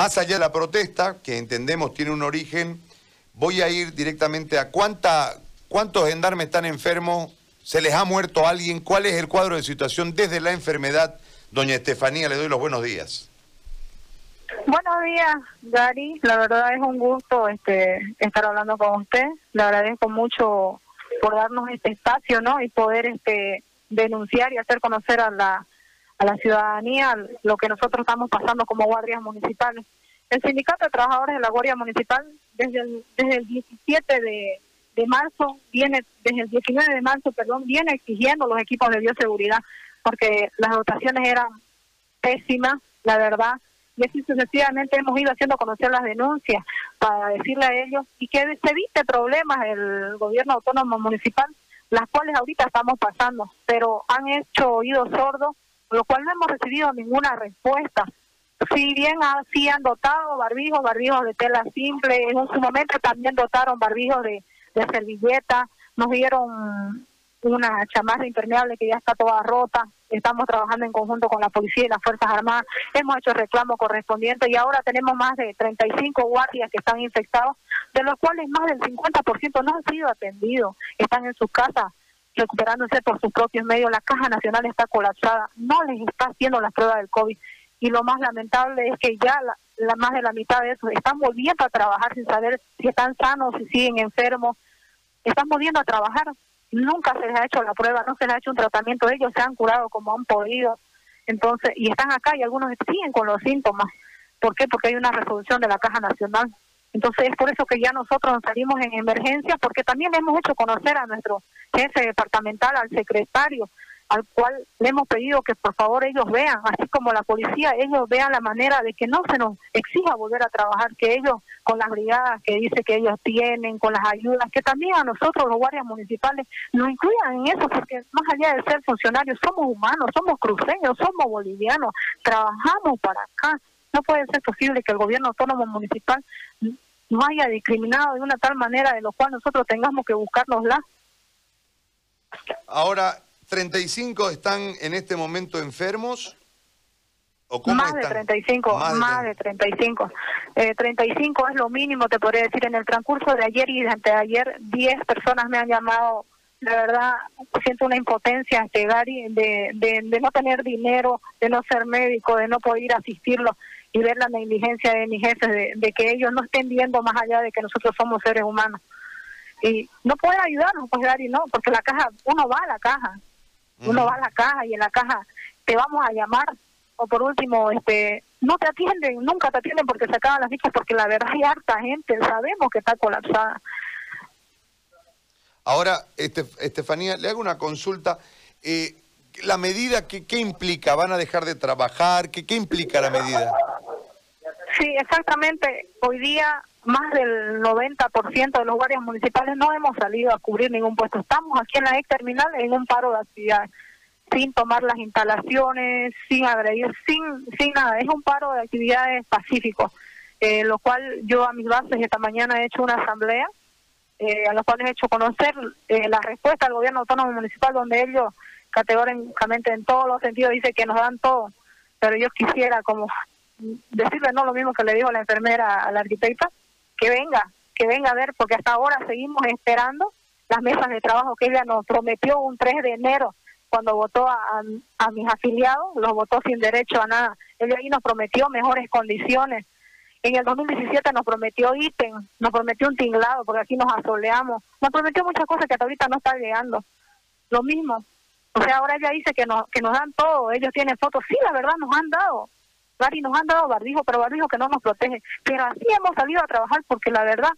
Más allá de la protesta, que entendemos tiene un origen, voy a ir directamente a cuánta, cuántos gendarmes están enfermos, se les ha muerto alguien, cuál es el cuadro de situación desde la enfermedad. Doña Estefanía, le doy los buenos días. Buenos días, Gary. La verdad es un gusto este, estar hablando con usted. Le agradezco mucho por darnos este espacio, ¿no? Y poder este, denunciar y hacer conocer a la a la ciudadanía lo que nosotros estamos pasando como guardias municipales. El Sindicato de Trabajadores de la Guardia Municipal desde el, desde el 17 de, de marzo viene, desde el 19 de marzo, perdón, viene exigiendo los equipos de bioseguridad porque las dotaciones eran pésimas, la verdad, y así sucesivamente hemos ido haciendo conocer las denuncias para decirle a ellos y que se evite problemas el gobierno autónomo municipal, las cuales ahorita estamos pasando, pero han hecho oídos sordos lo cual no hemos recibido ninguna respuesta. Si bien así han dotado barbijos, barbijos de tela simple, en su momento también dotaron barbijos de, de servilleta, nos dieron una chamarra impermeable que ya está toda rota, estamos trabajando en conjunto con la policía y las Fuerzas Armadas, hemos hecho reclamo correspondiente y ahora tenemos más de 35 guardias que están infectados, de los cuales más del 50% no han sido atendidos, están en sus casas recuperándose por sus propios medios. La Caja Nacional está colapsada, no les está haciendo las pruebas del COVID. Y lo más lamentable es que ya la, más de la mitad de esos están volviendo a trabajar sin saber si están sanos, si siguen enfermos. Están volviendo a trabajar. Nunca se les ha hecho la prueba, no se les ha hecho un tratamiento. Ellos se han curado como han podido. Entonces, y están acá y algunos siguen con los síntomas. ¿Por qué? Porque hay una resolución de la Caja Nacional. Entonces es por eso que ya nosotros salimos en emergencia, porque también hemos hecho conocer a nuestro jefe departamental, al secretario, al cual le hemos pedido que por favor ellos vean, así como la policía, ellos vean la manera de que no se nos exija volver a trabajar, que ellos con las brigadas que dice que ellos tienen, con las ayudas, que también a nosotros los guardias municipales nos incluyan en eso, porque más allá de ser funcionarios, somos humanos, somos cruceños, somos bolivianos, trabajamos para acá. No puede ser posible que el gobierno autónomo municipal no haya discriminado de una tal manera de lo cual nosotros tengamos que buscárnosla. Ahora, ¿35 están en este momento enfermos? ¿O más de 35, más, de, 35. Eh, 35 es lo mínimo, te podría decir. En el transcurso de ayer y de anteayer, 10 personas me han llamado. La verdad, siento una impotencia, de, de, de no tener dinero, de no ser médico, de no poder asistirlo y ver la negligencia de mis jefes, de, que ellos no estén viendo más allá de que nosotros somos seres humanos. Y no pueden ayudarnos, pues Gary, no, porque la caja, uno va a la caja, uno va a la caja y en la caja te vamos a llamar, o por último, este no te atienden, nunca te atienden porque se acaban las fichas, porque la verdad hay harta gente, sabemos que está colapsada. Ahora, este, Estefanía, le hago una consulta. Eh, ¿La medida qué, qué implica? ¿Van a dejar de trabajar? ¿Qué, ¿Qué implica la medida? Sí, exactamente. Hoy día más del 90% de los guardias municipales no hemos salido a cubrir ningún puesto. Estamos aquí en la ex terminal en un paro de actividades, sin tomar las instalaciones, sin agredir, sin, sin nada. Es un paro de actividades pacíficos, eh, lo cual yo a mis bases esta mañana he hecho una asamblea, eh, a los cuales he hecho conocer eh, la respuesta del gobierno autónomo municipal, donde ellos categóricamente en todos los sentidos dice que nos dan todo, pero yo quisiera como decirle no lo mismo que le dijo la enfermera a la arquitecta, que venga, que venga a ver, porque hasta ahora seguimos esperando las mesas de trabajo que ella nos prometió un 3 de enero cuando votó a, a mis afiliados, los votó sin derecho a nada. Ella ahí nos prometió mejores condiciones. En el 2017 nos prometió ítem, nos prometió un tinglado, porque aquí nos asoleamos. Nos prometió muchas cosas que hasta ahorita no está llegando. Lo mismo. O sea, ahora ella dice que nos, que nos dan todo, ellos tienen fotos. Sí, la verdad, nos han dado y nos han dado barbijo, pero barbijo que no nos protege. Pero así hemos salido a trabajar porque la verdad,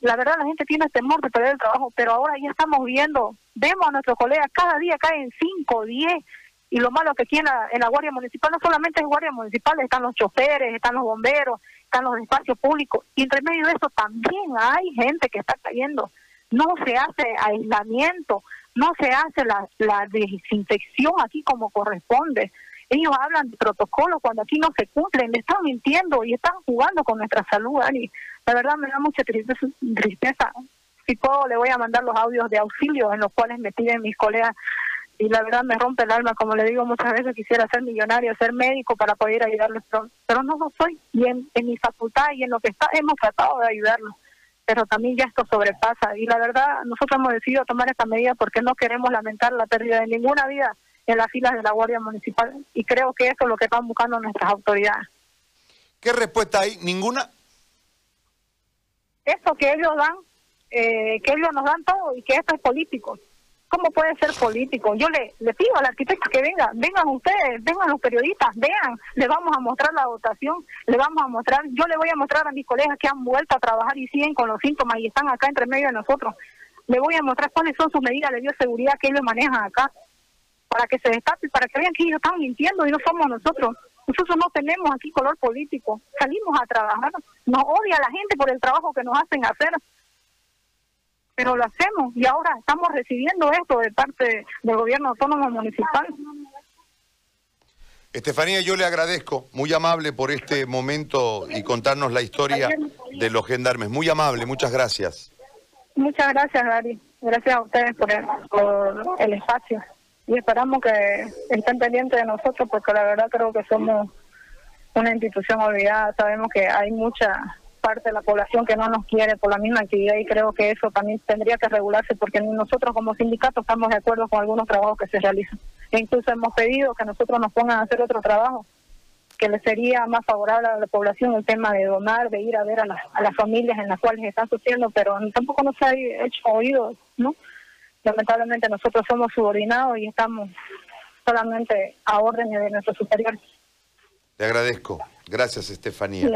la verdad la gente tiene temor de perder el trabajo, pero ahora ya estamos viendo, vemos a nuestros colegas, cada día caen 5, 10, y lo malo que aquí en la, Guardia Municipal no solamente es Guardia Municipal, están los choferes, están los bomberos, están los espacios públicos, y entre medio de eso también hay gente que está cayendo. No se hace aislamiento, no se hace la desinfección aquí como corresponde. Ellos hablan de protocolo cuando aquí no se cumplen, le están mintiendo y están jugando con nuestra salud, Ari. La verdad me da mucha tristeza. Si puedo, le voy a mandar los audios de auxilio en los cuales me piden mis colegas y la verdad me rompe el alma, como le digo muchas veces, quisiera ser millonario, ser médico para poder ayudarles, pero, no lo soy. Y en, mi facultad y en lo que está, hemos tratado de ayudarlos, pero también ya esto sobrepasa. Y la verdad, nosotros hemos decidido tomar esta medida porque no queremos lamentar la pérdida de ninguna vida en las filas de la Guardia Municipal. Y creo que eso es lo que están buscando nuestras autoridades. ¿Qué respuesta hay? ¿Ninguna? Eso que ellos dan, eh, que ellos nos dan todo y que esto es político. ¿Cómo puede ser político? Yo le, le pido al arquitecto que venga, vengan ustedes, vengan los periodistas, vean, le vamos a mostrar la votación, le vamos a mostrar, yo le voy a mostrar a mis colegas que han vuelto a trabajar y siguen con los síntomas y están acá entre medio de nosotros. Le voy a mostrar cuáles son sus medidas de bioseguridad que ellos manejan acá, para que se destape, para que vean que ellos están mintiendo y no somos nosotros. Nosotros no tenemos aquí color político, salimos a trabajar, nos odia la gente por el trabajo que nos hacen hacer pero lo hacemos y ahora estamos recibiendo esto de parte del gobierno autónomo municipal. Estefanía, yo le agradezco, muy amable por este momento y contarnos la historia de los gendarmes. Muy amable, muchas gracias. Muchas gracias, Gary. Gracias a ustedes por el, por el espacio. Y esperamos que estén pendientes de nosotros porque la verdad creo que somos una institución olvidada. Sabemos que hay mucha parte de la población que no nos quiere por la misma actividad y creo que eso también tendría que regularse porque nosotros como sindicato estamos de acuerdo con algunos trabajos que se realizan. E incluso hemos pedido que nosotros nos pongan a hacer otro trabajo que le sería más favorable a la población el tema de donar, de ir a ver a las, a las familias en las cuales están sufriendo, pero tampoco nos ha hecho oídos, ¿no? Lamentablemente nosotros somos subordinados y estamos solamente a órdenes de nuestros superiores. Le agradezco. Gracias, Estefanía.